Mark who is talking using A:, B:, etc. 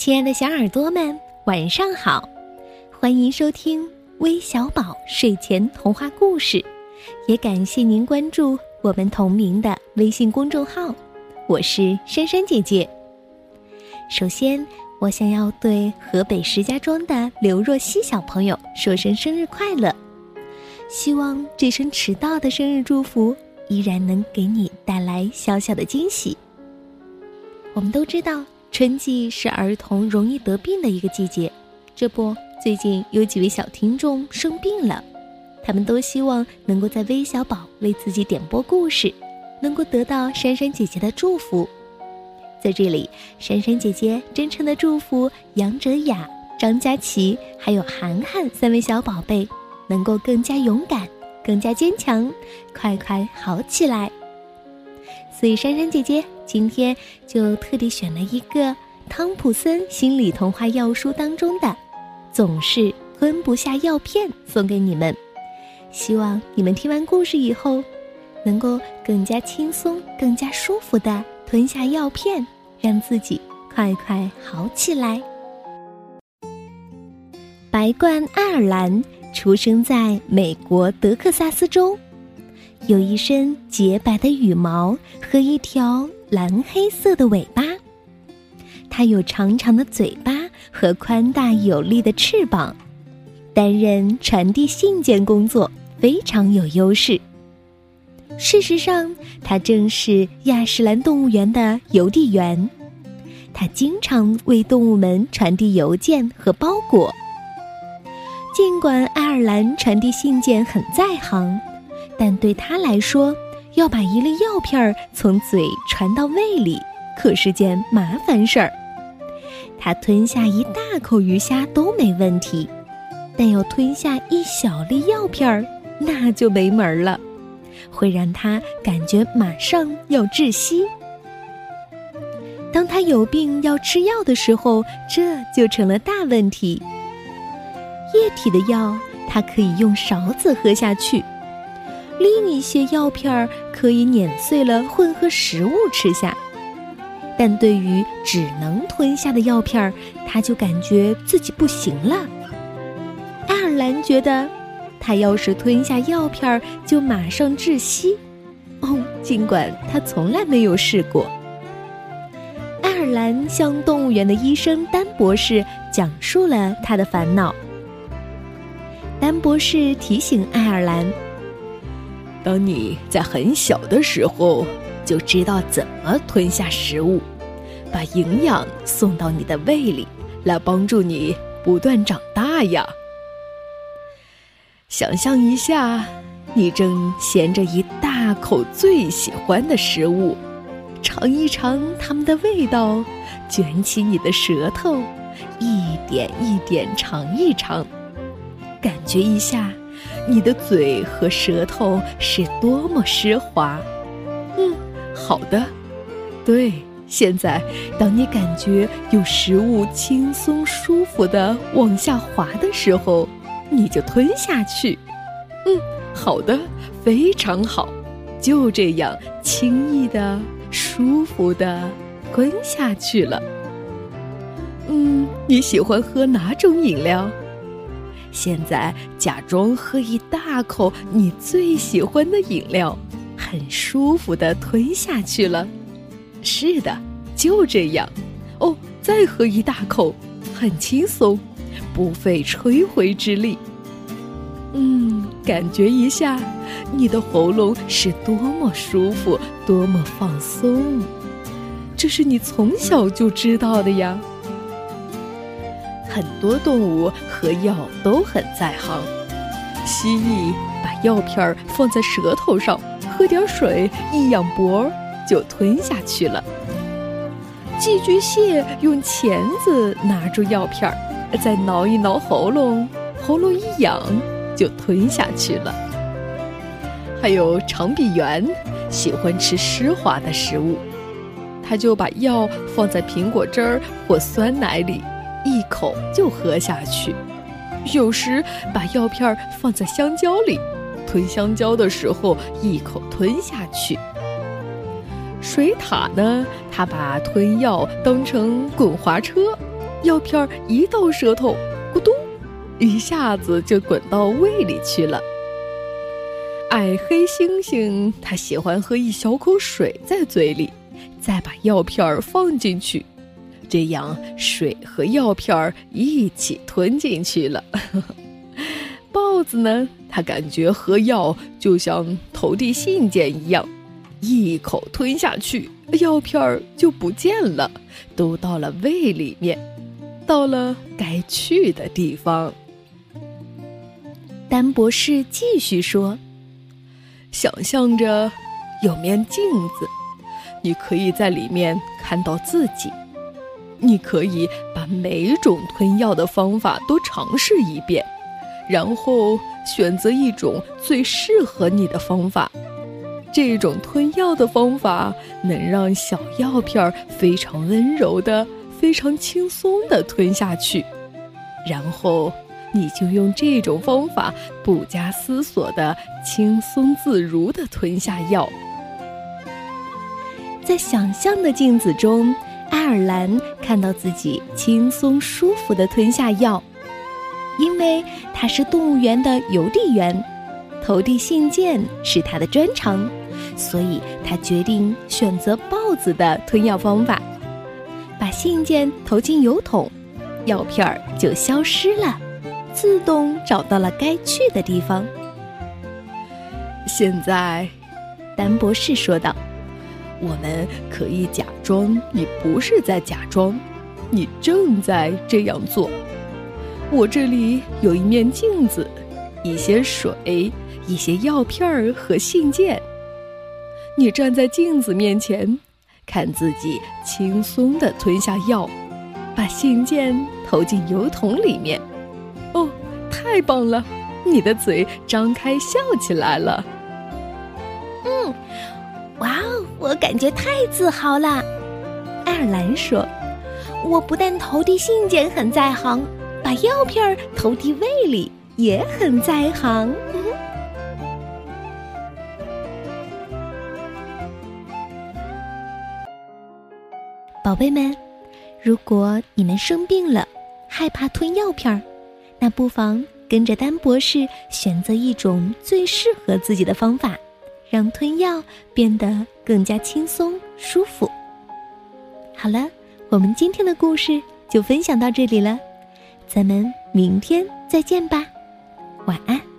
A: 亲爱的小耳朵们，晚上好！欢迎收听微小宝睡前童话故事，也感谢您关注我们同名的微信公众号。我是珊珊姐姐。首先，我想要对河北石家庄的刘若曦小朋友说声生日快乐，希望这声迟到的生日祝福依然能给你带来小小的惊喜。我们都知道。春季是儿童容易得病的一个季节，这不，最近有几位小听众生病了，他们都希望能够在微小宝为自己点播故事，能够得到珊珊姐姐的祝福。在这里，珊珊姐姐真诚的祝福杨哲雅、张佳琪还有涵涵三位小宝贝，能够更加勇敢、更加坚强，快快好起来。所以，珊珊姐姐今天就特地选了一个汤普森心理童话药书当中的“总是吞不下药片”送给你们，希望你们听完故事以后，能够更加轻松、更加舒服的吞下药片，让自己快快好起来。白冠爱尔兰出生在美国德克萨斯州。有一身洁白的羽毛和一条蓝黑色的尾巴，它有长长的嘴巴和宽大有力的翅膀，担任传递信件工作非常有优势。事实上，它正是亚什兰动物园的邮递员，他经常为动物们传递邮件和包裹。尽管爱尔兰传递信件很在行。但对他来说，要把一粒药片儿从嘴传到胃里，可是件麻烦事儿。他吞下一大口鱼虾都没问题，但要吞下一小粒药片儿，那就没门儿了，会让他感觉马上要窒息。当他有病要吃药的时候，这就成了大问题。液体的药，他可以用勺子喝下去。另一些药片儿可以碾碎了混合食物吃下，但对于只能吞下的药片儿，他就感觉自己不行了。爱尔兰觉得，他要是吞下药片儿就马上窒息。哦，尽管他从来没有试过。爱尔兰向动物园的医生丹博士讲述了他的烦恼。丹博士提醒爱尔兰。
B: 当你在很小的时候就知道怎么吞下食物，把营养送到你的胃里，来帮助你不断长大呀。想象一下，你正衔着一大口最喜欢的食物，尝一尝它们的味道，卷起你的舌头，一点一点尝一尝，感觉一下。你的嘴和舌头是多么湿滑，嗯，好的，对。现在，当你感觉有食物轻松舒服的往下滑的时候，你就吞下去。嗯，好的，非常好，就这样轻易的、舒服的吞下去了。嗯，你喜欢喝哪种饮料？现在假装喝一大口你最喜欢的饮料，很舒服的吞下去了。是的，就这样。哦，再喝一大口，很轻松，不费吹灰之力。嗯，感觉一下，你的喉咙是多么舒服，多么放松。这是你从小就知道的呀。很多动物和药都很在行。蜥蜴把药片儿放在舌头上，喝点水，一仰脖就吞下去了。寄居蟹用钳子拿住药片儿再挠一挠喉咙，喉咙一痒就吞下去了。还有长臂猿喜欢吃湿滑的食物，他就把药放在苹果汁儿或酸奶里。一口就喝下去，有时把药片放在香蕉里，吞香蕉的时候一口吞下去。水獭呢，它把吞药当成滚滑车，药片一到舌头，咕咚，一下子就滚到胃里去了。矮黑猩猩它喜欢喝一小口水在嘴里，再把药片放进去，这样水和药片儿一起吞进去了。豹子呢，它感觉喝药就像投递信件一样，一口吞下去，药片儿就不见了，都到了胃里面，到了该去的地方。
A: 丹博士继续说。
B: 想象着有面镜子，你可以在里面看到自己。你可以把每种吞药的方法都尝试一遍，然后选择一种最适合你的方法。这种吞药的方法能让小药片非常温柔的、非常轻松的吞下去，然后。你就用这种方法，不加思索的轻松自如的吞下药。
A: 在想象的镜子中，尔兰看到自己轻松舒服的吞下药。因为他是动物园的邮递员，投递信件是他的专长，所以他决定选择豹子的吞药方法，把信件投进邮筒，药片儿就消失了。自动找到了该去的地方。
B: 现在，
A: 丹博士说道：“
B: 我们可以假装你不是在假装，你正在这样做。我这里有一面镜子，一些水，一些药片儿和信件。你站在镜子面前，看自己轻松的吞下药，把信件投进邮筒里面。”哦，太棒了！你的嘴张开笑起来了。
A: 感觉太自豪了。爱尔兰说：“我不但投递信件很在行，把药片投递胃里也很在行。”宝贝们，如果你们生病了，害怕吞药片儿。那不妨跟着丹博士选择一种最适合自己的方法，让吞药变得更加轻松舒服。好了，我们今天的故事就分享到这里了，咱们明天再见吧，晚安。